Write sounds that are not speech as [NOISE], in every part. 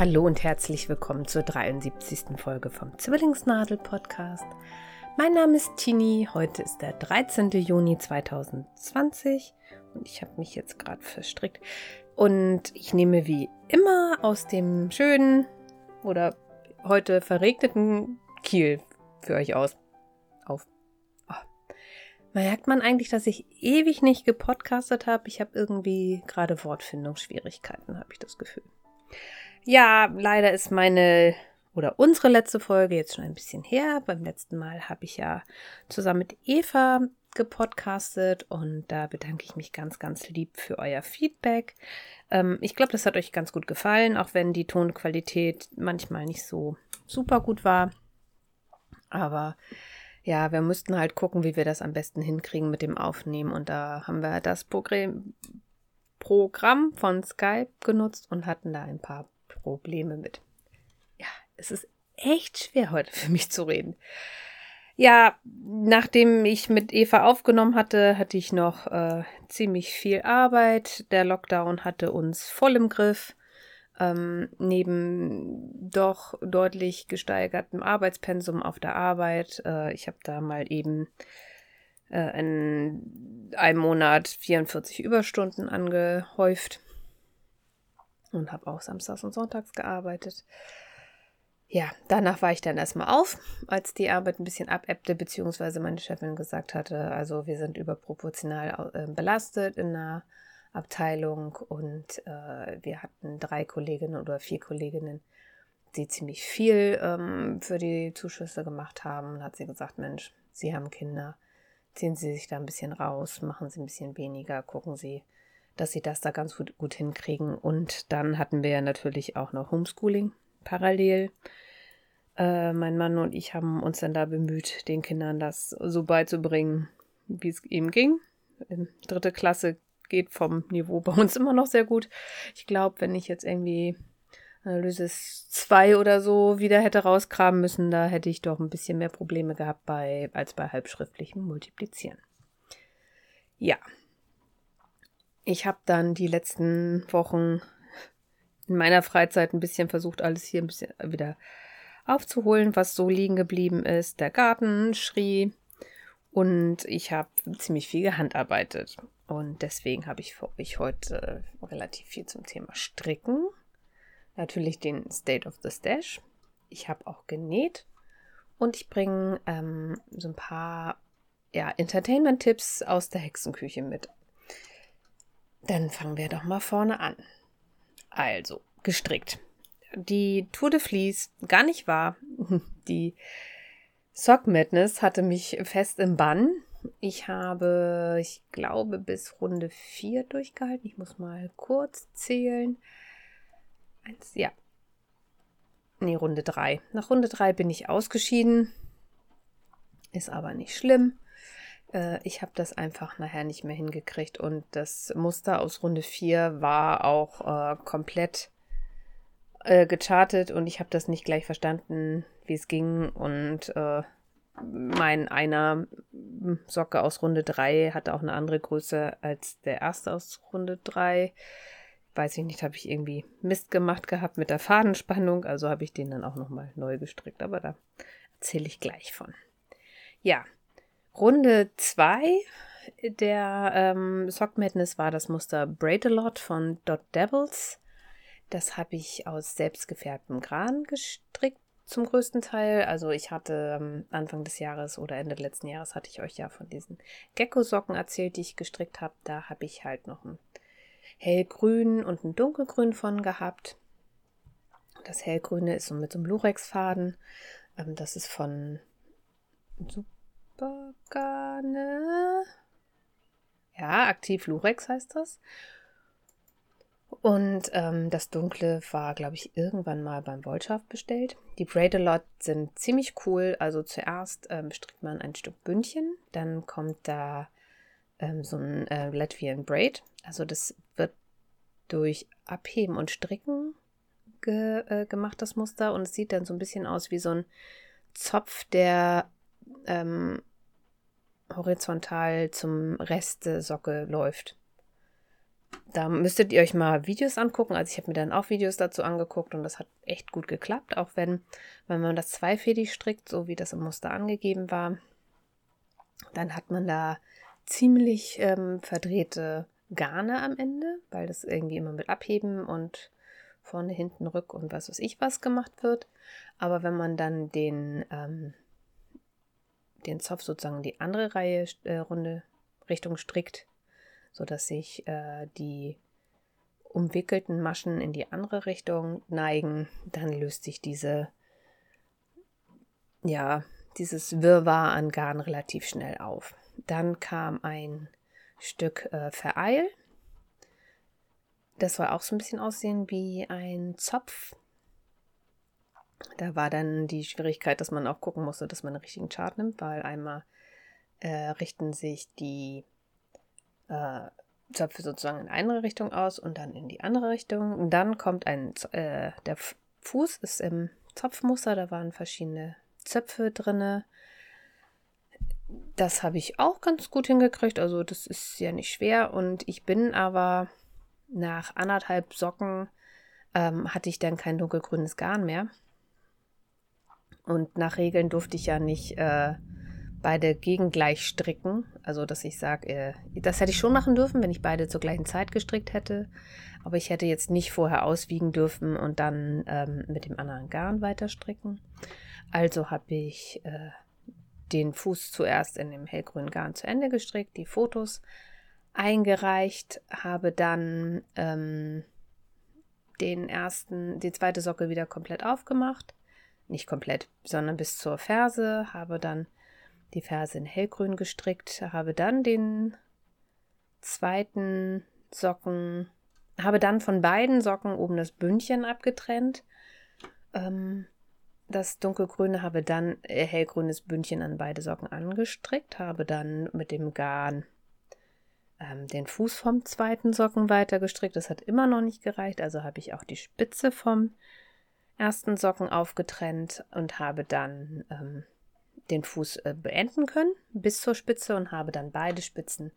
Hallo und herzlich willkommen zur 73. Folge vom Zwillingsnadel Podcast. Mein Name ist Tini, heute ist der 13. Juni 2020 und ich habe mich jetzt gerade verstrickt und ich nehme wie immer aus dem schönen oder heute verregneten Kiel für euch aus. Auf. Oh. Merkt man eigentlich, dass ich ewig nicht gepodcastet habe? Ich habe irgendwie gerade Wortfindungsschwierigkeiten, habe ich das Gefühl. Ja, leider ist meine oder unsere letzte Folge jetzt schon ein bisschen her. Beim letzten Mal habe ich ja zusammen mit Eva gepodcastet und da bedanke ich mich ganz, ganz lieb für euer Feedback. Ähm, ich glaube, das hat euch ganz gut gefallen, auch wenn die Tonqualität manchmal nicht so super gut war. Aber ja, wir mussten halt gucken, wie wir das am besten hinkriegen mit dem Aufnehmen und da haben wir das Programm von Skype genutzt und hatten da ein paar Probleme mit. Ja, es ist echt schwer heute für mich zu reden. Ja, nachdem ich mit Eva aufgenommen hatte, hatte ich noch äh, ziemlich viel Arbeit. Der Lockdown hatte uns voll im Griff. Ähm, neben doch deutlich gesteigertem Arbeitspensum auf der Arbeit. Äh, ich habe da mal eben äh, in einem Monat 44 Überstunden angehäuft und habe auch samstags und sonntags gearbeitet. Ja, danach war ich dann erstmal auf, als die Arbeit ein bisschen abebbte, beziehungsweise meine Chefin gesagt hatte, also wir sind überproportional äh, belastet in der Abteilung und äh, wir hatten drei Kolleginnen oder vier Kolleginnen, die ziemlich viel ähm, für die Zuschüsse gemacht haben. Und hat sie gesagt, Mensch, Sie haben Kinder, ziehen Sie sich da ein bisschen raus, machen Sie ein bisschen weniger, gucken Sie, dass Sie das da ganz gut, gut hinkriegen. Und dann hatten wir ja natürlich auch noch Homeschooling parallel. Äh, mein Mann und ich haben uns dann da bemüht, den Kindern das so beizubringen, wie es eben ging. In dritte Klasse geht vom Niveau bei uns immer noch sehr gut. Ich glaube, wenn ich jetzt irgendwie Analysis 2 oder so wieder hätte rauskramen müssen, da hätte ich doch ein bisschen mehr Probleme gehabt bei, als bei halbschriftlichem Multiplizieren. Ja. Ich habe dann die letzten Wochen in meiner Freizeit ein bisschen versucht, alles hier ein bisschen wieder aufzuholen, was so liegen geblieben ist. Der Garten schrie und ich habe ziemlich viel gehandarbeitet. Und deswegen habe ich für euch heute relativ viel zum Thema Stricken natürlich den State of the Stash. Ich habe auch genäht und ich bringe ähm, so ein paar ja, Entertainment-Tipps aus der Hexenküche mit. Dann fangen wir doch mal vorne an. Also, gestrickt. Die Tour de Vlies, gar nicht wahr. [LAUGHS] Die Sock Madness hatte mich fest im Bann. Ich habe, ich glaube, bis Runde 4 durchgehalten. Ich muss mal kurz zählen. Eins, ja. Nee, Runde 3. Nach Runde 3 bin ich ausgeschieden. Ist aber nicht schlimm. Äh, ich habe das einfach nachher nicht mehr hingekriegt und das Muster aus Runde 4 war auch äh, komplett äh, gechartet und ich habe das nicht gleich verstanden, wie es ging und äh, mein einer Socke aus Runde 3 hatte auch eine andere Größe als der erste aus Runde 3 weiß ich nicht, habe ich irgendwie Mist gemacht gehabt mit der Fadenspannung, also habe ich den dann auch nochmal neu gestrickt, aber da erzähle ich gleich von. Ja, Runde 2 der ähm, Sock Madness war das Muster Braid a Lot von Dot Devils. Das habe ich aus selbstgefärbtem Gran gestrickt zum größten Teil. Also ich hatte ähm, Anfang des Jahres oder Ende letzten Jahres hatte ich euch ja von diesen Gecko-Socken erzählt, die ich gestrickt habe. Da habe ich halt noch ein hellgrün und ein dunkelgrün von gehabt. Das hellgrüne ist so mit so einem Lurex-Faden. Ähm, das ist von Supergarne. Ja, aktiv Lurex heißt das. Und ähm, das Dunkle war, glaube ich, irgendwann mal beim Wollschaft bestellt. Die Braid-A-Lot sind ziemlich cool. Also zuerst ähm, strickt man ein Stück Bündchen, dann kommt da ähm, so ein äh, Latvian Braid. Also das wird durch Abheben und Stricken ge, äh, gemacht, das Muster. Und es sieht dann so ein bisschen aus wie so ein Zopf, der ähm, horizontal zum Rest der Socke läuft. da müsstet ihr euch mal Videos angucken. Also ich habe mir dann auch Videos dazu angeguckt und das hat echt gut geklappt, auch wenn, wenn man das zweifädig strickt, so wie das im Muster angegeben war, dann hat man da ziemlich ähm, verdrehte Garne am Ende, weil das irgendwie immer mit Abheben und vorne, hinten, rück und was weiß ich was gemacht wird. Aber wenn man dann den, ähm, den Zopf sozusagen in die andere Reihe, äh, Runde Richtung strickt, sodass sich äh, die umwickelten Maschen in die andere Richtung neigen, dann löst sich diese, ja, dieses Wirrwarr an Garn relativ schnell auf. Dann kam ein Stück äh, Vereil. Das soll auch so ein bisschen aussehen wie ein Zopf. Da war dann die Schwierigkeit, dass man auch gucken musste, dass man einen richtigen Chart nimmt, weil einmal äh, richten sich die äh, Zöpfe sozusagen in eine Richtung aus und dann in die andere Richtung. Und dann kommt ein, äh, der Fuß ist im Zopfmuster, da waren verschiedene Zöpfe drinne. Das habe ich auch ganz gut hingekriegt, also das ist ja nicht schwer. Und ich bin aber nach anderthalb Socken ähm, hatte ich dann kein dunkelgrünes Garn mehr. Und nach Regeln durfte ich ja nicht äh, beide gegengleich stricken. Also, dass ich sage, äh, das hätte ich schon machen dürfen, wenn ich beide zur gleichen Zeit gestrickt hätte. Aber ich hätte jetzt nicht vorher auswiegen dürfen und dann ähm, mit dem anderen Garn weiter stricken. Also habe ich äh, den Fuß zuerst in dem hellgrünen Garn zu Ende gestrickt, die Fotos eingereicht, habe dann ähm, den ersten, die zweite Socke wieder komplett aufgemacht. Nicht komplett, sondern bis zur Ferse, habe dann die Ferse in hellgrün gestrickt, habe dann den zweiten Socken, habe dann von beiden Socken oben das Bündchen abgetrennt. Ähm, das dunkelgrüne habe dann äh, hellgrünes Bündchen an beide Socken angestrickt, habe dann mit dem Garn ähm, den Fuß vom zweiten Socken weiter gestrickt. Das hat immer noch nicht gereicht, also habe ich auch die Spitze vom ersten Socken aufgetrennt und habe dann ähm, den Fuß äh, beenden können bis zur Spitze und habe dann beide Spitzen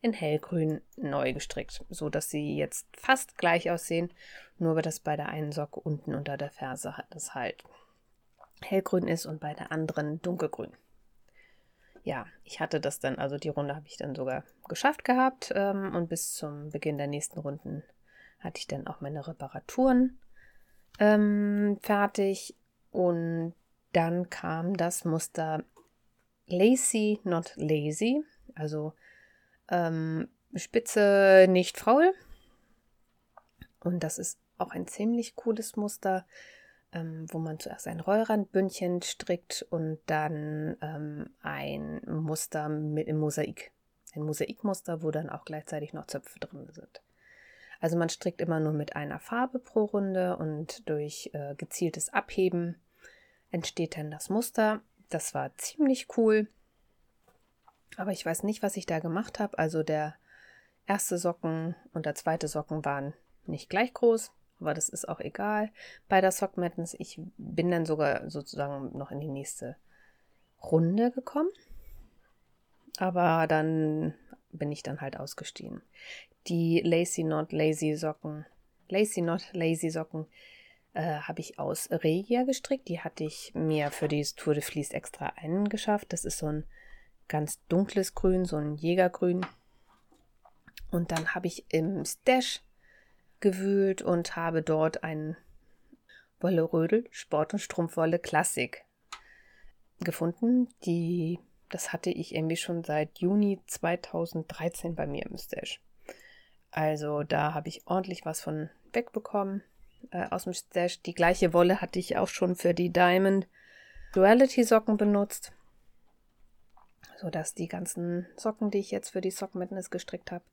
in hellgrün neu gestrickt, so dass sie jetzt fast gleich aussehen, nur dass bei der einen Socke unten unter der Ferse das halt hellgrün ist und bei der anderen dunkelgrün. Ja, ich hatte das dann, also die Runde habe ich dann sogar geschafft gehabt ähm, und bis zum Beginn der nächsten Runden hatte ich dann auch meine Reparaturen ähm, fertig und dann kam das Muster Lacy, not lazy, also ähm, Spitze nicht faul. Und das ist auch ein ziemlich cooles Muster ähm, wo man zuerst ein Rollrandbündchen strickt und dann ähm, ein Muster mit im Mosaik. Ein Mosaikmuster, wo dann auch gleichzeitig noch Zöpfe drin sind. Also man strickt immer nur mit einer Farbe pro Runde und durch äh, gezieltes Abheben entsteht dann das Muster. Das war ziemlich cool. Aber ich weiß nicht, was ich da gemacht habe. Also der erste Socken und der zweite Socken waren nicht gleich groß aber das ist auch egal. Bei der Sock Madness, ich bin dann sogar sozusagen noch in die nächste Runde gekommen. Aber dann bin ich dann halt ausgestiegen. Die Lacy Not Lazy Socken, Lacy Not Lazy Socken, äh, habe ich aus Regia gestrickt. Die hatte ich mir für die Tour de Fleece extra eingeschafft. Das ist so ein ganz dunkles Grün, so ein Jägergrün. Und dann habe ich im Stash gewühlt und habe dort ein Wolle Rödel Sport- und Strumpfwolle Klassik gefunden. Die, das hatte ich irgendwie schon seit Juni 2013 bei mir im Stash. Also da habe ich ordentlich was von wegbekommen äh, aus dem Stash. Die gleiche Wolle hatte ich auch schon für die Diamond Duality Socken benutzt. Sodass die ganzen Socken, die ich jetzt für die Sock Madness gestrickt habe,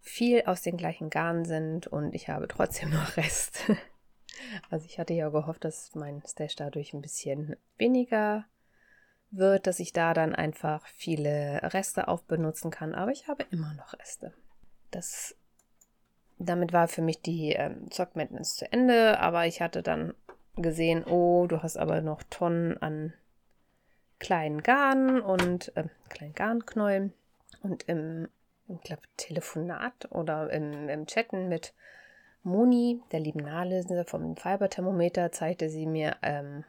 viel aus den gleichen Garn sind und ich habe trotzdem [LAUGHS] noch Rest. Also ich hatte ja gehofft, dass mein Stash dadurch ein bisschen weniger wird, dass ich da dann einfach viele Reste aufbenutzen kann, aber ich habe immer noch Reste. Das damit war für mich die ähm, Zock Madness zu Ende, aber ich hatte dann gesehen, oh, du hast aber noch Tonnen an kleinen Garn und äh, kleinen Garnknäulen und im ich glaube, Telefonat oder im, im Chatten mit Moni, der lieben Nahleser vom Fiberthermometer, zeigte sie mir ähm,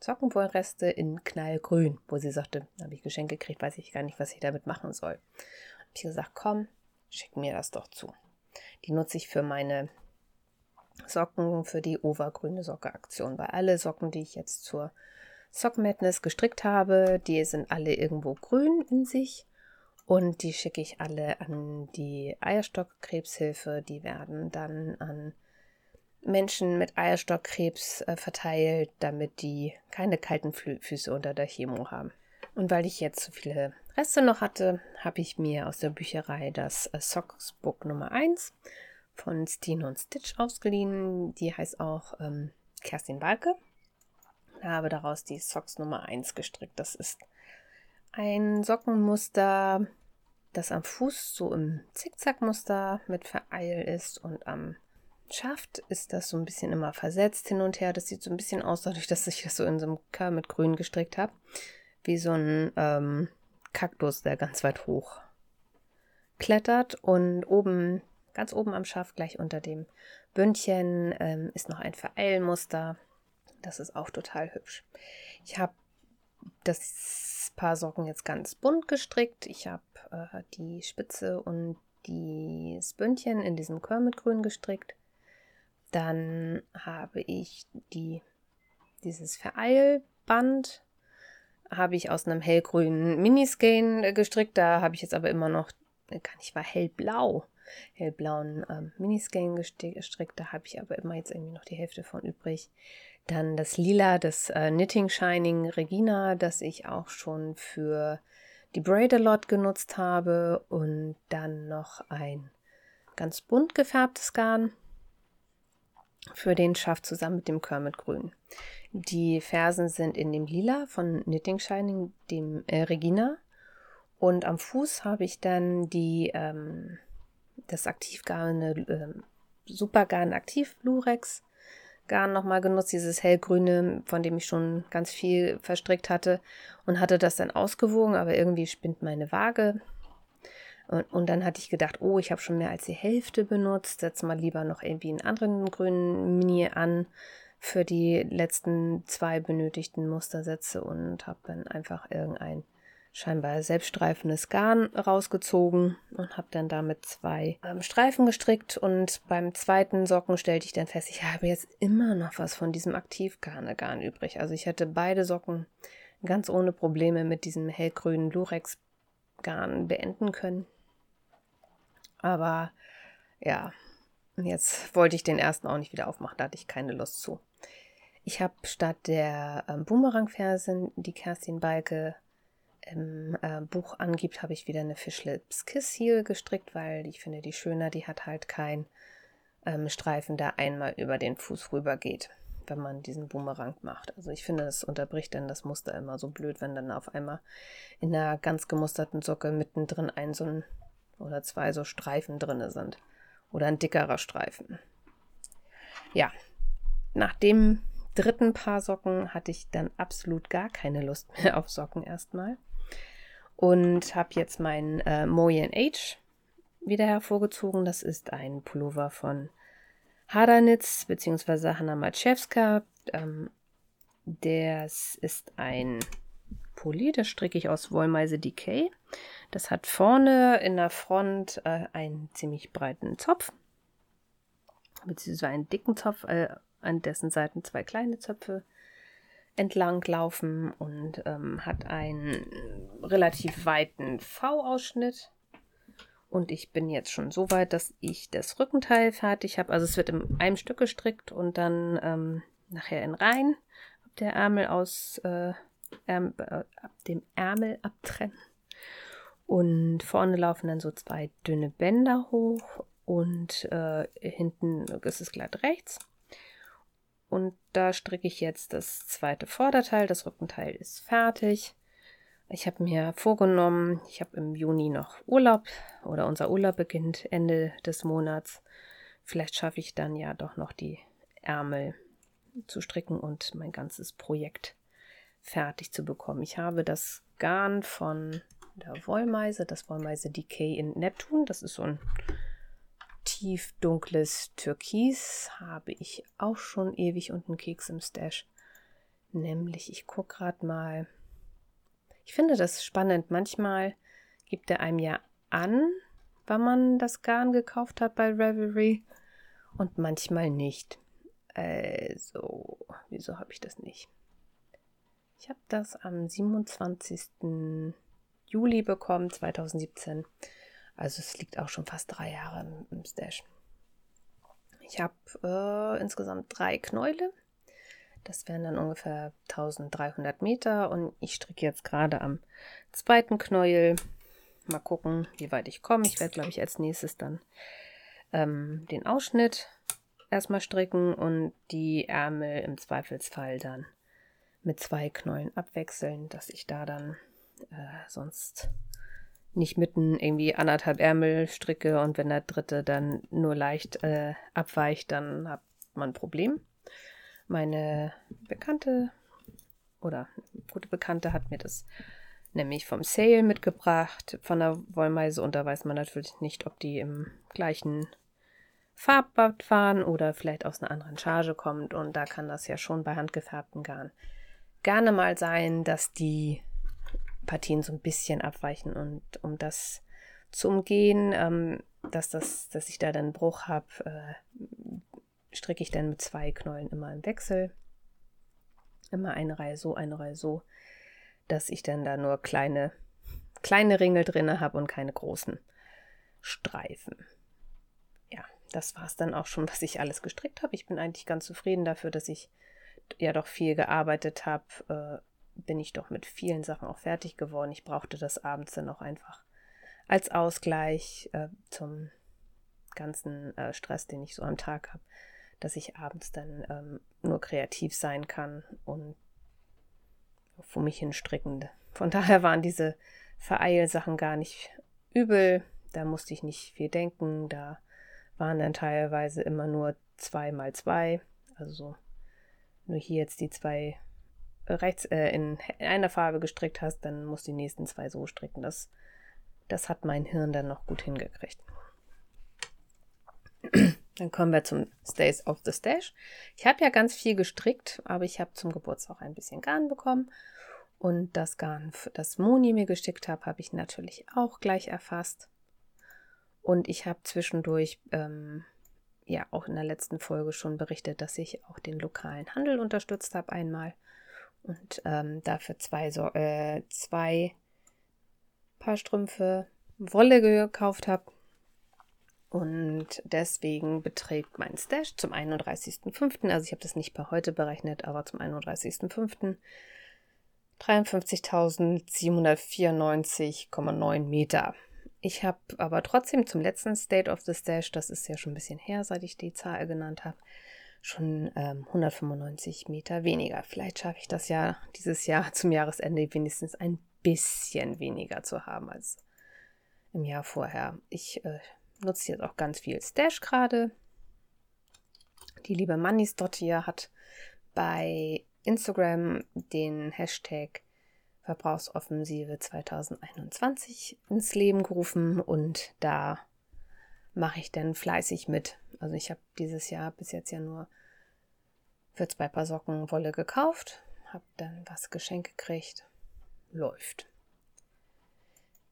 Sockenwollreste in Knallgrün, wo sie sagte, habe ich Geschenke gekriegt, weiß ich gar nicht, was ich damit machen soll. Habe ich gesagt, komm, schick mir das doch zu. Die nutze ich für meine Socken, für die Overgrüne Socke-Aktion. Weil alle Socken, die ich jetzt zur Sock Madness gestrickt habe, die sind alle irgendwo grün in sich. Und die schicke ich alle an die Eierstockkrebshilfe. Die werden dann an Menschen mit Eierstockkrebs äh, verteilt, damit die keine kalten Fü Füße unter der Chemo haben. Und weil ich jetzt so viele Reste noch hatte, habe ich mir aus der Bücherei das äh, Socks Book Nummer 1 von Steen und Stitch ausgeliehen. Die heißt auch ähm, Kerstin Balke. Ich habe daraus die Socks Nummer 1 gestrickt. Das ist ein Sockenmuster, das am Fuß so im Zickzackmuster mit Vereil ist und am Schaft ist das so ein bisschen immer versetzt hin und her. Das sieht so ein bisschen aus, dadurch, dass ich das so in so einem Kör mit Grün gestrickt habe. Wie so ein ähm, Kaktus, der ganz weit hoch klettert. Und oben, ganz oben am Schaft, gleich unter dem Bündchen, ähm, ist noch ein Vereilmuster. Das ist auch total hübsch. Ich habe das Paar Socken jetzt ganz bunt gestrickt. Ich habe äh, die Spitze und das Bündchen in diesem Körmitgrün gestrickt. Dann habe ich die, dieses Vereilband habe ich aus einem hellgrünen Miniskein gestrickt. Da habe ich jetzt aber immer noch, kann ich war hellblau, hellblauen ähm, Miniskein gestrickt. Da habe ich aber immer jetzt irgendwie noch die Hälfte von übrig. Dann das Lila, das äh, Knitting Shining Regina, das ich auch schon für die Braid a Lot genutzt habe. Und dann noch ein ganz bunt gefärbtes Garn für den Schaft zusammen mit dem Kermit-Grün. Die Fersen sind in dem Lila von Knitting Shining, dem äh, Regina. Und am Fuß habe ich dann die, ähm, das Aktivgarn, äh, Supergarn Aktiv Lurex Garn nochmal genutzt, dieses hellgrüne, von dem ich schon ganz viel verstrickt hatte und hatte das dann ausgewogen, aber irgendwie spinnt meine Waage und, und dann hatte ich gedacht, oh, ich habe schon mehr als die Hälfte benutzt, setz mal lieber noch irgendwie einen anderen grünen Mini an für die letzten zwei benötigten Mustersätze und habe dann einfach irgendein scheinbar selbststreifendes Garn rausgezogen und habe dann damit zwei ähm, Streifen gestrickt und beim zweiten Socken stellte ich dann fest, ich habe jetzt immer noch was von diesem Aktivgarn Garn übrig. Also ich hätte beide Socken ganz ohne Probleme mit diesem hellgrünen Lurex Garn beenden können. Aber ja, jetzt wollte ich den ersten auch nicht wieder aufmachen, da hatte ich keine Lust zu. Ich habe statt der ähm, Boomerang-Fersen, die Kerstin Balke im äh, Buch angibt, habe ich wieder eine Fishlips Kiss Heel gestrickt, weil ich finde, die schöner, die hat halt keinen ähm, Streifen, der einmal über den Fuß rüber geht, wenn man diesen Boomerang macht. Also ich finde, das unterbricht dann das Muster immer so blöd, wenn dann auf einmal in einer ganz gemusterten Socke mittendrin ein so ein oder zwei so Streifen drin sind. Oder ein dickerer Streifen. Ja, nach dem dritten Paar Socken hatte ich dann absolut gar keine Lust mehr auf Socken erstmal. Und habe jetzt meinen äh, Moyen Age wieder hervorgezogen. Das ist ein Pullover von Hadanitz bzw. Hanna Maciewska. Ähm, das ist ein Pulli, das stricke ich aus Wollmeise Decay. Das hat vorne in der Front äh, einen ziemlich breiten Zopf, beziehungsweise einen dicken Zopf, äh, an dessen Seiten zwei kleine Zöpfe entlang laufen und ähm, hat einen relativ weiten V-Ausschnitt. Und ich bin jetzt schon so weit, dass ich das Rückenteil fertig habe. Also es wird in einem Stück gestrickt und dann ähm, nachher in Reihen. Der Ärmel aus äh, Ärmel, äh, ab dem Ärmel abtrennen. Und vorne laufen dann so zwei dünne Bänder hoch und äh, hinten ist es glatt rechts. Und da stricke ich jetzt das zweite Vorderteil. Das Rückenteil ist fertig. Ich habe mir vorgenommen, ich habe im Juni noch Urlaub oder unser Urlaub beginnt Ende des Monats. Vielleicht schaffe ich dann ja doch noch die Ärmel zu stricken und mein ganzes Projekt fertig zu bekommen. Ich habe das Garn von der Wollmeise, das Wollmeise Decay in Neptun. Das ist so ein tief dunkles Türkis. Habe ich auch schon ewig und einen Keks im Stash. Nämlich, ich gucke gerade mal. Ich finde das spannend. Manchmal gibt er einem ja an, wann man das Garn gekauft hat bei Revelry und manchmal nicht. Also, wieso habe ich das nicht? Ich habe das am 27. Juli bekommen, 2017. Also es liegt auch schon fast drei Jahre im, Stash. Ich habe äh, insgesamt drei Knäule. Das wären dann ungefähr 1300 Meter und ich stricke jetzt gerade am zweiten Knäuel. Mal gucken, wie weit ich komme. Ich werde, glaube ich, als nächstes dann ähm, den Ausschnitt erstmal stricken und die Ärmel im Zweifelsfall dann mit zwei Knäulen abwechseln, dass ich da dann äh, sonst nicht mitten irgendwie anderthalb Ärmel stricke und wenn der dritte dann nur leicht äh, abweicht, dann hat man ein Problem. Meine Bekannte oder gute Bekannte hat mir das nämlich vom Sale mitgebracht von der Wollmeise und da weiß man natürlich nicht, ob die im gleichen Farbbad waren oder vielleicht aus einer anderen Charge kommt und da kann das ja schon bei handgefärbtem Garn gerne mal sein, dass die Partien so ein bisschen abweichen und um das zu umgehen, ähm, dass, das, dass ich da dann einen Bruch habe, äh, stricke ich dann mit zwei Knäulen immer im Wechsel. Immer eine Reihe so, eine Reihe so, dass ich dann da nur kleine, kleine Ringel drin habe und keine großen Streifen. Ja, das war es dann auch schon, was ich alles gestrickt habe. Ich bin eigentlich ganz zufrieden dafür, dass ich ja doch viel gearbeitet habe. Äh, bin ich doch mit vielen Sachen auch fertig geworden. Ich brauchte das abends dann auch einfach als Ausgleich äh, zum ganzen äh, Stress, den ich so am Tag habe, dass ich abends dann ähm, nur kreativ sein kann und vor mich hin strickende. Von daher waren diese Vereilsachen gar nicht übel. Da musste ich nicht viel denken. Da waren dann teilweise immer nur zwei mal zwei. Also nur hier jetzt die zwei rechts äh, in einer Farbe gestrickt hast, dann musst du die nächsten zwei so stricken. Das, das hat mein Hirn dann noch gut hingekriegt. Dann kommen wir zum Stays of the Stash. Ich habe ja ganz viel gestrickt, aber ich habe zum Geburtstag ein bisschen Garn bekommen. Und das Garn, das Moni mir geschickt habe, habe ich natürlich auch gleich erfasst. Und ich habe zwischendurch, ähm, ja, auch in der letzten Folge schon berichtet, dass ich auch den lokalen Handel unterstützt habe einmal und ähm, dafür zwei, so äh, zwei Paar Strümpfe Wolle gekauft habe. Und deswegen beträgt mein Stash zum 31.05., also ich habe das nicht per heute berechnet, aber zum 31.05. 53.794,9 Meter. Ich habe aber trotzdem zum letzten State of the Stash, das ist ja schon ein bisschen her, seit ich die Zahl genannt habe, schon ähm, 195 Meter weniger. Vielleicht schaffe ich das ja dieses Jahr zum Jahresende wenigstens ein bisschen weniger zu haben als im Jahr vorher. Ich äh, nutze jetzt auch ganz viel Stash gerade. Die liebe Mannis hier hat bei Instagram den Hashtag Verbrauchsoffensive 2021 ins Leben gerufen und da mache ich dann fleißig mit. Also ich habe dieses Jahr bis jetzt ja nur für zwei Paar Socken Wolle gekauft, habe dann was geschenkt gekriegt. Läuft.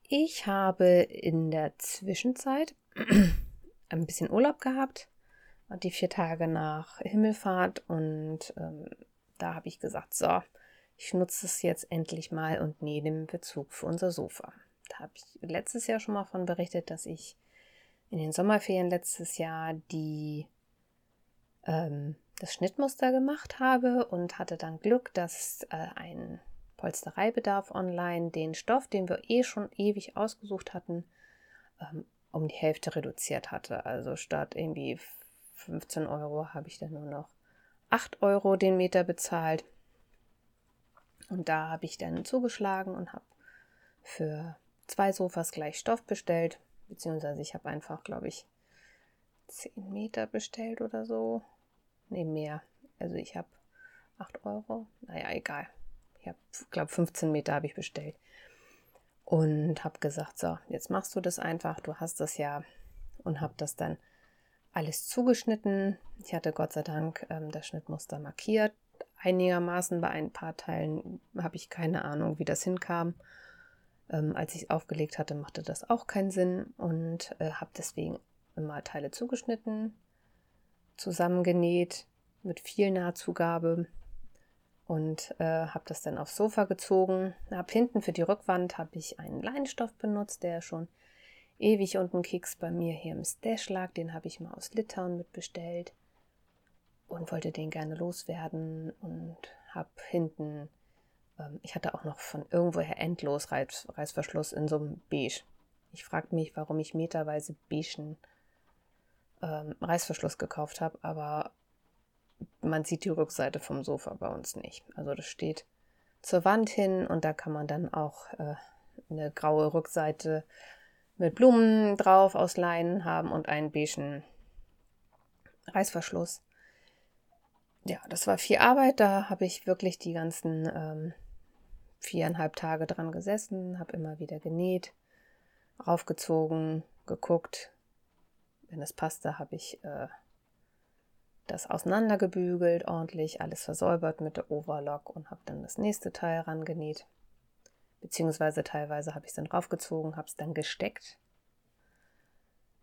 Ich habe in der Zwischenzeit [CLEARS THROAT] ein bisschen Urlaub gehabt, die vier Tage nach Himmelfahrt und ähm, da habe ich gesagt, so, ich nutze es jetzt endlich mal und den Bezug für unser Sofa. Da habe ich letztes Jahr schon mal von berichtet, dass ich in den Sommerferien letztes Jahr die ähm, das Schnittmuster gemacht habe und hatte dann Glück, dass äh, ein Polstereibedarf online den Stoff, den wir eh schon ewig ausgesucht hatten, ähm, um die Hälfte reduziert hatte. Also statt irgendwie 15 Euro habe ich dann nur noch 8 Euro den Meter bezahlt. Und da habe ich dann zugeschlagen und habe für zwei Sofas gleich Stoff bestellt beziehungsweise ich habe einfach, glaube ich, 10 Meter bestellt oder so. Ne, mehr. Also ich habe 8 Euro. Naja, egal. Ich habe, glaube 15 Meter habe ich bestellt. und habe gesagt, so, jetzt machst du das einfach, du hast das ja und habe das dann alles zugeschnitten. Ich hatte Gott sei Dank ähm, das Schnittmuster markiert. Einigermaßen bei ein paar Teilen habe ich keine Ahnung, wie das hinkam. Ähm, als ich es aufgelegt hatte, machte das auch keinen Sinn und äh, habe deswegen immer Teile zugeschnitten, zusammengenäht mit viel Nahtzugabe und äh, habe das dann aufs Sofa gezogen. Ab hinten für die Rückwand habe ich einen Leinstoff benutzt, der schon ewig unten Keks bei mir hier im Stash lag. Den habe ich mal aus Litauen mitbestellt und wollte den gerne loswerden und habe hinten, ähm, ich hatte auch noch von irgendwoher endlos Reiß, Reißverschluss in so einem Beige. Ich frage mich, warum ich meterweise beigen ähm, Reißverschluss gekauft habe, aber man sieht die Rückseite vom Sofa bei uns nicht. Also das steht zur Wand hin und da kann man dann auch äh, eine graue Rückseite mit Blumen drauf aus Leinen haben und einen beigen Reißverschluss. Ja, das war viel Arbeit. Da habe ich wirklich die ganzen ähm, viereinhalb Tage dran gesessen, habe immer wieder genäht, raufgezogen, geguckt. Wenn es passte, habe ich äh, das auseinandergebügelt, ordentlich alles versäubert mit der Overlock und habe dann das nächste Teil rangenäht. Beziehungsweise teilweise habe ich es dann raufgezogen, habe es dann gesteckt.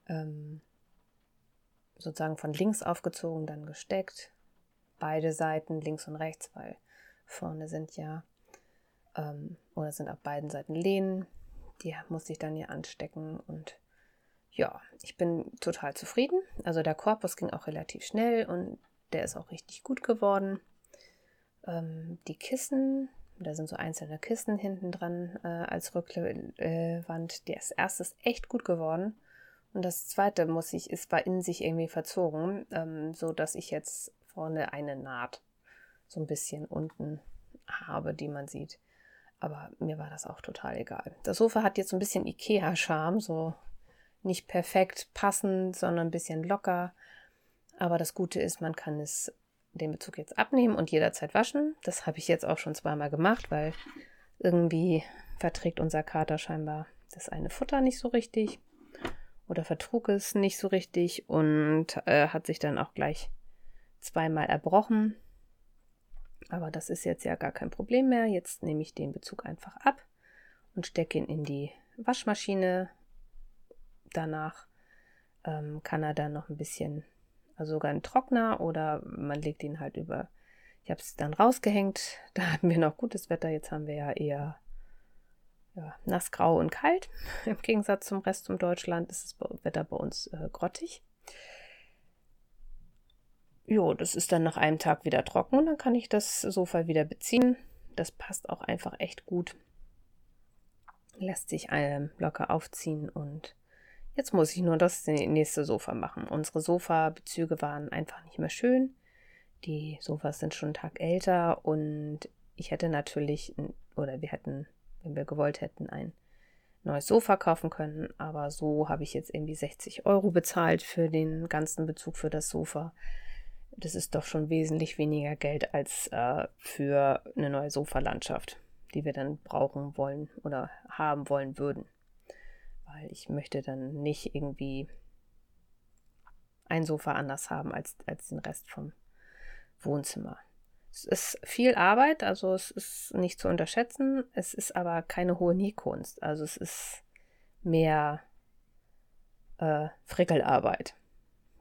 Ähm, sozusagen von links aufgezogen, dann gesteckt. Beide Seiten, links und rechts, weil vorne sind ja, ähm, oder sind auf beiden Seiten Lehnen. Die musste ich dann hier anstecken und ja, ich bin total zufrieden. Also der Korpus ging auch relativ schnell und der ist auch richtig gut geworden. Ähm, die Kissen, da sind so einzelne Kissen hinten dran äh, als Rückwand. Äh, das erste ist echt gut geworden. Und das zweite muss ich, ist war in sich irgendwie verzogen, ähm, so dass ich jetzt vorne eine Naht so ein bisschen unten habe, die man sieht. Aber mir war das auch total egal. Das Sofa hat jetzt so ein bisschen Ikea-Charme, so nicht perfekt passend, sondern ein bisschen locker. Aber das Gute ist, man kann es den Bezug jetzt abnehmen und jederzeit waschen. Das habe ich jetzt auch schon zweimal gemacht, weil irgendwie verträgt unser Kater scheinbar das eine Futter nicht so richtig oder vertrug es nicht so richtig und äh, hat sich dann auch gleich zweimal erbrochen. Aber das ist jetzt ja gar kein Problem mehr. Jetzt nehme ich den Bezug einfach ab und stecke ihn in die Waschmaschine danach ähm, kann er dann noch ein bisschen, also sogar ein Trockner oder man legt ihn halt über. Ich habe es dann rausgehängt. [LAUGHS] Da hatten wir noch gutes Wetter. Jetzt haben wir ja eher ja, nassgrau und kalt. [LAUGHS] Im Gegensatz zum Rest von Deutschland ist das Wetter bei uns äh, grottig. Jo, das ist dann nach einem Tag wieder trocken und dann kann ich das Sofa wieder beziehen. Das passt auch einfach echt gut. Lässt sich ähm, locker aufziehen und Jetzt muss ich nur das nächste Sofa machen. Unsere Sofabezüge waren einfach nicht mehr schön. Die Sofas sind schon einen Tag älter und ich hätte natürlich, oder wir hätten, wenn wir gewollt hätten, ein neues Sofa kaufen können. Aber so habe ich jetzt irgendwie 60 Euro bezahlt für den ganzen Bezug für das Sofa. Das ist doch schon wesentlich weniger Geld als äh, für eine neue Sofalandschaft, die wir dann brauchen wollen oder haben wollen würden weil ich möchte dann nicht irgendwie ein Sofa anders haben als, als den Rest vom Wohnzimmer. Es ist viel Arbeit, also es ist nicht zu unterschätzen. Es ist aber keine hohe Nähkunst. Also es ist mehr äh, Frickelarbeit,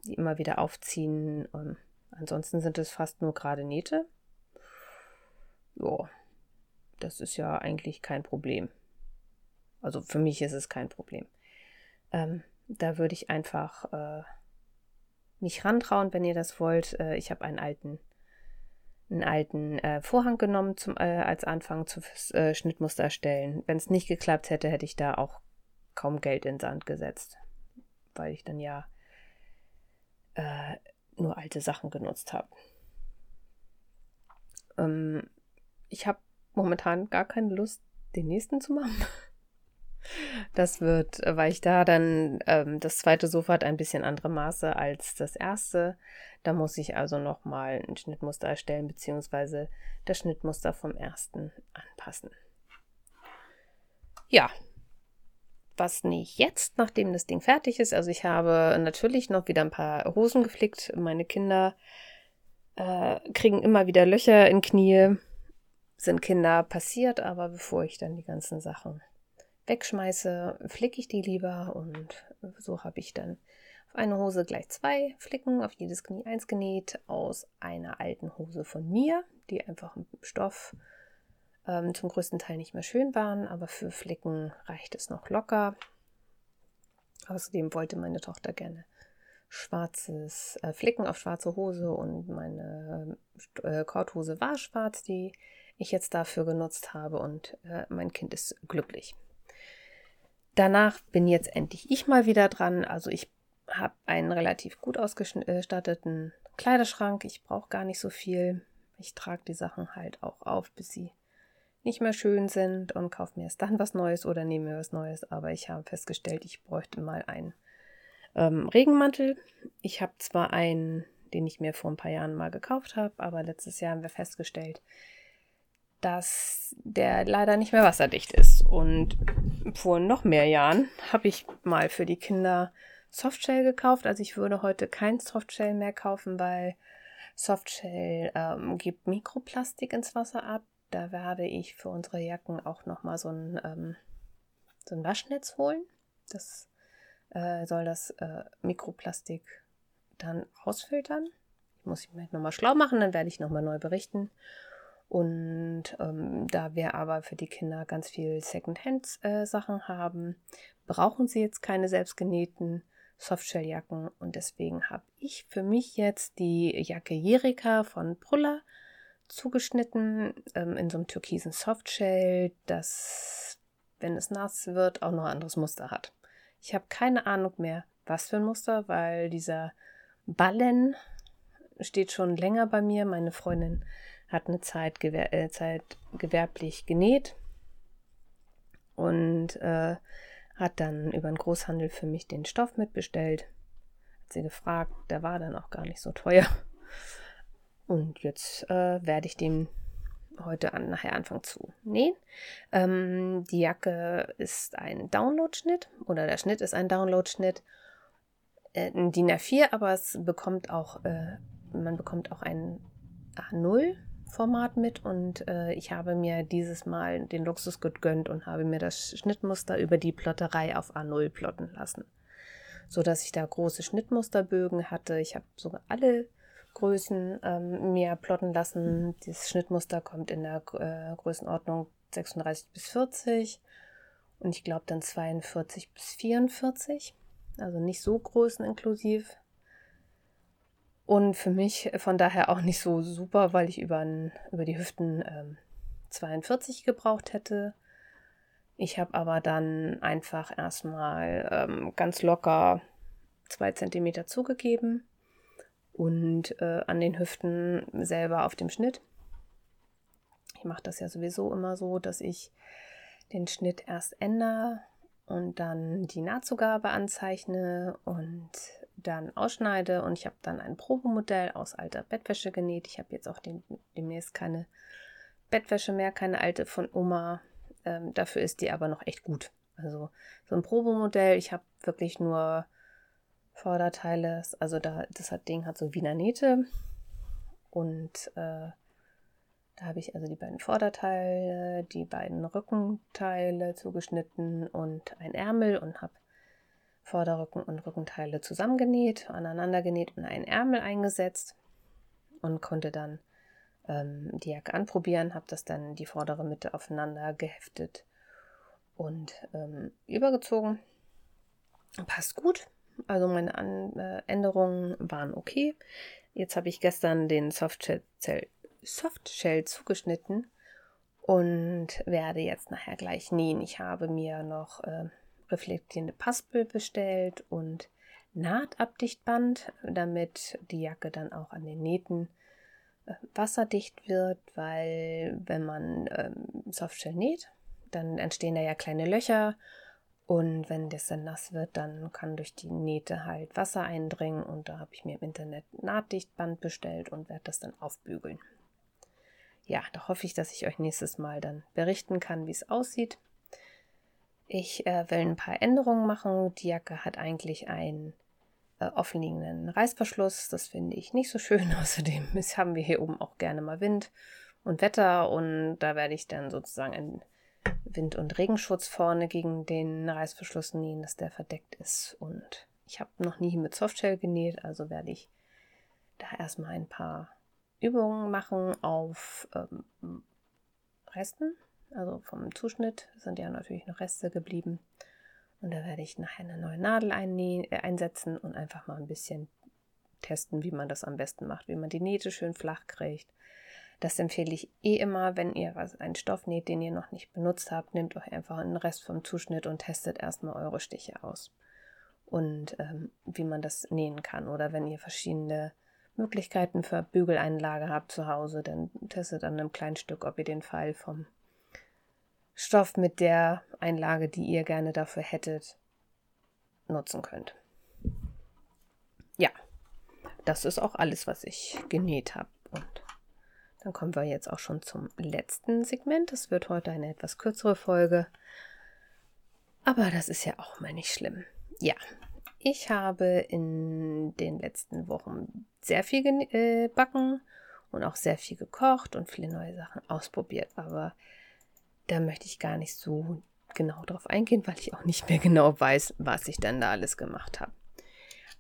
die immer wieder aufziehen. Und ansonsten sind es fast nur gerade Nähte. Ja, das ist ja eigentlich kein Problem. Also für mich ist es kein Problem. Ähm, da würde ich einfach äh, mich rantrauen, wenn ihr das wollt. Äh, ich habe einen alten, einen alten äh, Vorhang genommen zum, äh, als Anfang zu äh, Schnittmuster erstellen. Wenn es nicht geklappt hätte, hätte ich da auch kaum Geld in Sand gesetzt, weil ich dann ja äh, nur alte Sachen genutzt habe. Ähm, ich habe momentan gar keine Lust, den nächsten zu machen. [LAUGHS] Das wird, weil ich da dann, ähm, das zweite Sofa hat ein bisschen andere Maße als das erste. Da muss ich also nochmal ein Schnittmuster erstellen, beziehungsweise das Schnittmuster vom ersten anpassen. Ja, was nicht jetzt, nachdem das Ding fertig ist. Also ich habe natürlich noch wieder ein paar Hosen geflickt. Meine Kinder äh, kriegen immer wieder Löcher in Knie. Sind Kinder passiert, aber bevor ich dann die ganzen Sachen wegschmeiße, flicke ich die lieber und so habe ich dann auf eine Hose gleich zwei Flicken, auf jedes Knie eins genäht aus einer alten Hose von mir, die einfach im Stoff ähm, zum größten Teil nicht mehr schön waren, aber für Flicken reicht es noch locker. Außerdem wollte meine Tochter gerne schwarzes äh, Flicken auf schwarze Hose und meine äh, Korthose war schwarz, die ich jetzt dafür genutzt habe und äh, mein Kind ist glücklich. Danach bin jetzt endlich ich mal wieder dran. Also ich habe einen relativ gut ausgestatteten Kleiderschrank. Ich brauche gar nicht so viel. Ich trage die Sachen halt auch auf, bis sie nicht mehr schön sind und kaufe mir erst dann was Neues oder nehme mir was Neues. Aber ich habe festgestellt, ich bräuchte mal einen ähm, Regenmantel. Ich habe zwar einen, den ich mir vor ein paar Jahren mal gekauft habe, aber letztes Jahr haben wir festgestellt, dass der leider nicht mehr wasserdicht ist. Und vor noch mehr Jahren habe ich mal für die Kinder Softshell gekauft. Also ich würde heute kein Softshell mehr kaufen, weil Softshell ähm, gibt Mikroplastik ins Wasser ab. Da werde ich für unsere Jacken auch nochmal so ähm, so ein Waschnetz holen. Das äh, soll das äh, Mikroplastik dann rausfiltern. Ich muss mich nochmal schlau machen, dann werde ich nochmal neu berichten. Und ähm, da wir aber für die Kinder ganz viel Secondhand-Sachen äh, haben, brauchen sie jetzt keine selbstgenähten Softshell-Jacken. Und deswegen habe ich für mich jetzt die Jacke Jerika von Prulla zugeschnitten ähm, in so einem türkisen Softshell, das, wenn es nass wird, auch noch ein anderes Muster hat. Ich habe keine Ahnung mehr, was für ein Muster, weil dieser Ballen steht schon länger bei mir. Meine Freundin hat eine Zeit, gewer äh, Zeit gewerblich genäht und äh, hat dann über den Großhandel für mich den Stoff mitbestellt. Hat sie gefragt, der war dann auch gar nicht so teuer. Und jetzt äh, werde ich den heute an, nachher anfangen zu nähen. Ähm, die Jacke ist ein Download-Schnitt oder der Schnitt ist ein Download-Schnitt. Äh, ein DIN A4, aber es bekommt auch, äh, man bekommt auch ein A0 Format mit und äh, ich habe mir dieses Mal den Luxus gegönnt und habe mir das Schnittmuster über die Plotterei auf A0 plotten lassen. So dass ich da große Schnittmusterbögen hatte. Ich habe sogar alle Größen ähm, mir plotten lassen. Das Schnittmuster kommt in der äh, Größenordnung 36 bis 40 und ich glaube dann 42 bis 44. Also nicht so größeninklusiv. Und für mich von daher auch nicht so super, weil ich über, über die Hüften ähm, 42 gebraucht hätte. Ich habe aber dann einfach erstmal ähm, ganz locker zwei Zentimeter zugegeben und äh, an den Hüften selber auf dem Schnitt. Ich mache das ja sowieso immer so, dass ich den Schnitt erst ändere und dann die Nahtzugabe anzeichne und dann ausschneide und ich habe dann ein Probemodell aus alter Bettwäsche genäht. Ich habe jetzt auch den, demnächst keine Bettwäsche mehr, keine alte von Oma. Ähm, dafür ist die aber noch echt gut. Also so ein Probemodell. Ich habe wirklich nur Vorderteile. Also da, das hat, Ding hat so Wiener Nähte und äh, da habe ich also die beiden Vorderteile, die beiden Rückenteile zugeschnitten und ein Ärmel und habe Vorderrücken und Rückenteile zusammengenäht, aneinander genäht und einen Ärmel eingesetzt und konnte dann ähm, die Jacke anprobieren, habe das dann die vordere Mitte aufeinander geheftet und ähm, übergezogen. Passt gut. Also meine An äh, Änderungen waren okay. Jetzt habe ich gestern den Softshell, Softshell zugeschnitten und werde jetzt nachher gleich nähen. Ich habe mir noch äh, reflektierende Paspel bestellt und Nahtabdichtband, damit die Jacke dann auch an den Nähten äh, wasserdicht wird, weil wenn man ähm, Softshell näht, dann entstehen da ja kleine Löcher und wenn das dann nass wird, dann kann durch die Nähte halt Wasser eindringen und da habe ich mir im Internet Nahtdichtband bestellt und werde das dann aufbügeln. Ja, da hoffe ich, dass ich euch nächstes Mal dann berichten kann, wie es aussieht. Ich äh, will ein paar Änderungen machen. Die Jacke hat eigentlich einen äh, offenliegenden Reißverschluss. Das finde ich nicht so schön. [LAUGHS] Außerdem haben wir hier oben auch gerne mal Wind und Wetter und da werde ich dann sozusagen einen Wind- und Regenschutz vorne gegen den Reißverschluss nähen, dass der verdeckt ist. Und ich habe noch nie mit Softshell genäht, also werde ich da erstmal ein paar Übungen machen auf ähm, Resten also vom Zuschnitt sind ja natürlich noch Reste geblieben. Und da werde ich nachher eine neue Nadel äh, einsetzen und einfach mal ein bisschen testen, wie man das am besten macht, wie man die Nähte schön flach kriegt. Das empfehle ich eh immer, wenn ihr was, einen Stoff näht, den ihr noch nicht benutzt habt, nehmt euch einfach einen Rest vom Zuschnitt und testet erstmal eure Stiche aus. Und ähm, wie man das nähen kann. Oder wenn ihr verschiedene Möglichkeiten für Bügeleinlage habt zu Hause, dann testet an einem kleinen Stück, ob ihr den Pfeil vom Stoff mit der Einlage, die ihr gerne dafür hättet, nutzen könnt. Ja, das ist auch alles, was ich genäht habe. Und dann kommen wir jetzt auch schon zum letzten Segment. Das wird heute eine etwas kürzere Folge. Aber das ist ja auch mal nicht schlimm. Ja, ich habe in den letzten Wochen sehr viel gebacken äh, und auch sehr viel gekocht und viele neue Sachen ausprobiert. Aber da möchte ich gar nicht so genau drauf eingehen, weil ich auch nicht mehr [LAUGHS] genau weiß, was ich dann da alles gemacht habe.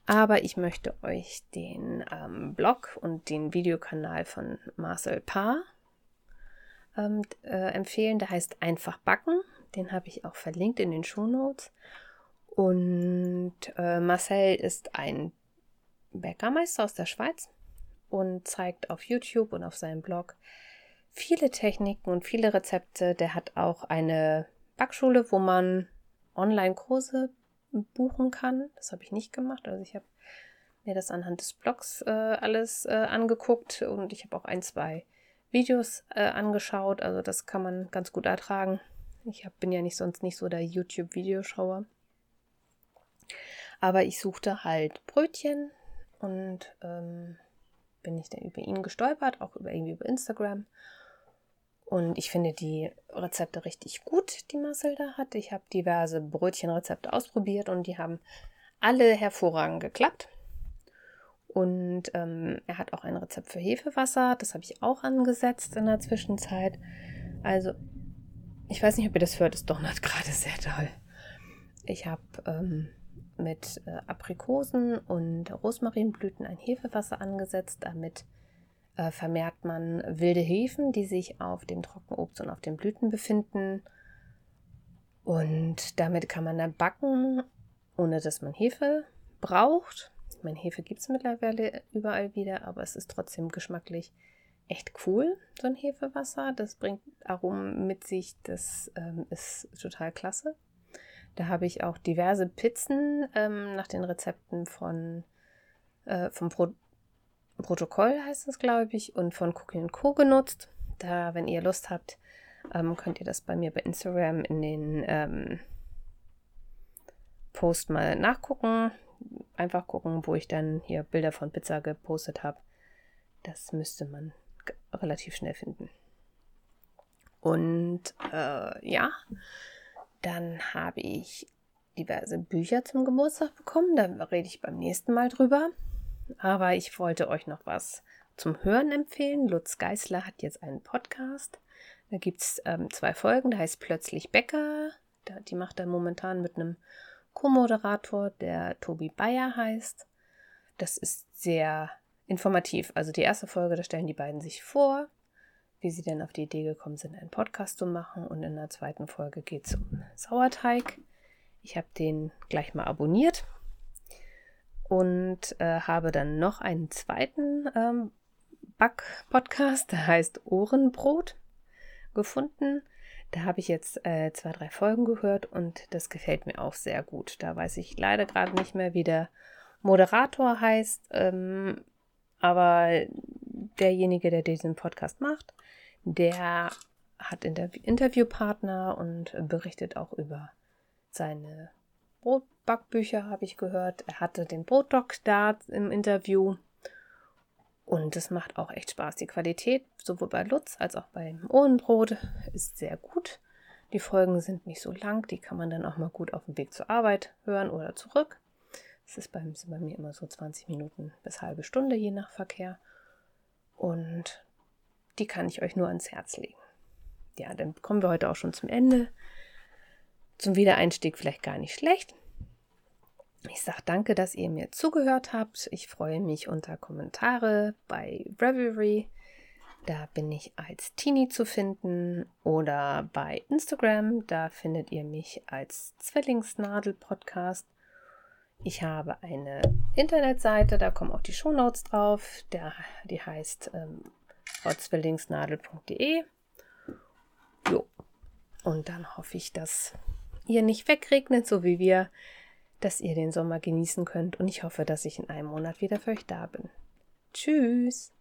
Aber ich möchte euch den ähm, Blog und den Videokanal von Marcel Paar ähm, äh, empfehlen. Der heißt Einfach Backen. Den habe ich auch verlinkt in den Shownotes. Und äh, Marcel ist ein Bäckermeister aus der Schweiz und zeigt auf YouTube und auf seinem Blog viele Techniken und viele Rezepte. Der hat auch eine Backschule, wo man Online-Kurse buchen kann. Das habe ich nicht gemacht. Also ich habe mir das anhand des Blogs äh, alles äh, angeguckt und ich habe auch ein, zwei Videos äh, angeschaut. Also das kann man ganz gut ertragen. Ich hab, bin ja nicht sonst nicht so der YouTube-Videoschauer. Aber ich suchte halt Brötchen und ähm, bin ich dann über ihn gestolpert, auch über irgendwie über Instagram. Und ich finde die Rezepte richtig gut, die Marcel da hat. Ich habe diverse Brötchenrezepte ausprobiert und die haben alle hervorragend geklappt. Und ähm, er hat auch ein Rezept für Hefewasser. Das habe ich auch angesetzt in der Zwischenzeit. Also, ich weiß nicht, ob ihr das hört. Es donnert [LAUGHS] gerade sehr toll. Ich habe ähm, mit äh, Aprikosen und Rosmarinblüten ein Hefewasser angesetzt, damit äh, vermehrt man wilde Hefen, die sich auf dem Trockenobst und auf den Blüten befinden. Und damit kann man dann backen, ohne dass man Hefe braucht. Ich meine, Hefe gibt es mittlerweile überall wieder, aber es ist trotzdem geschmacklich echt cool, so ein Hefewasser. Das bringt Aromen mit sich, das ähm, ist total klasse. Da habe ich auch diverse Pizzen ähm, nach den Rezepten von, äh, vom Pro Protokoll heißt es, glaube ich, und von Cookie Co. genutzt. Da, wenn ihr Lust habt, ähm, könnt ihr das bei mir bei Instagram in den ähm, Post mal nachgucken. Einfach gucken, wo ich dann hier Bilder von Pizza gepostet habe. Das müsste man relativ schnell finden. Und äh, ja, dann habe ich diverse Bücher zum Geburtstag bekommen. Da rede ich beim nächsten Mal drüber. Aber ich wollte euch noch was zum Hören empfehlen. Lutz Geißler hat jetzt einen Podcast. Da gibt es ähm, zwei Folgen. Der heißt Plötzlich Bäcker. Da, die macht er momentan mit einem Co-Moderator, der Tobi Bayer heißt. Das ist sehr informativ. Also die erste Folge, da stellen die beiden sich vor, wie sie denn auf die Idee gekommen sind, einen Podcast zu machen. Und in der zweiten Folge geht es um Sauerteig. Ich habe den gleich mal abonniert und äh, habe dann noch einen zweiten ähm, Back-Podcast, der heißt Ohrenbrot, gefunden. Da habe ich jetzt äh, zwei, drei Folgen gehört und das gefällt mir auch sehr gut. Da weiß ich leider gerade nicht mehr, wie der Moderator heißt, ähm, aber derjenige, der diesen Podcast macht, der hat Inter Interviewpartner und berichtet auch über seine Brotbackbücher, habe ich gehört. Er hatte den Brotdoc da im Interview. Und es macht auch echt Spaß. Die Qualität, sowohl bei Lutz als auch beim Ohrenbrot, ist sehr gut. Die Folgen sind nicht so lang, die kann man dann auch mal gut auf dem Weg zur Arbeit hören oder zurück. Es ist bei, bei mir immer so 20 Minuten bis halbe Stunde, je nach Verkehr. Und die kann ich euch nur ans Herz legen. Ja, dann kommen wir heute auch schon zum Ende. Zum Wiedereinstieg vielleicht gar nicht schlecht. Ich sage danke, dass ihr mir zugehört habt. Ich freue mich unter Kommentare bei Revelry. Da bin ich als Teenie zu finden oder bei Instagram. Da findet ihr mich als Zwillingsnadel Podcast. Ich habe eine Internetseite, da kommen auch die Shownotes drauf. Der, die heißt ähm, zwillingsnadel.de. Und dann hoffe ich, dass ihr nicht wegregnet, so wie wir, dass ihr den Sommer genießen könnt. Und ich hoffe, dass ich in einem Monat wieder für euch da bin. Tschüss.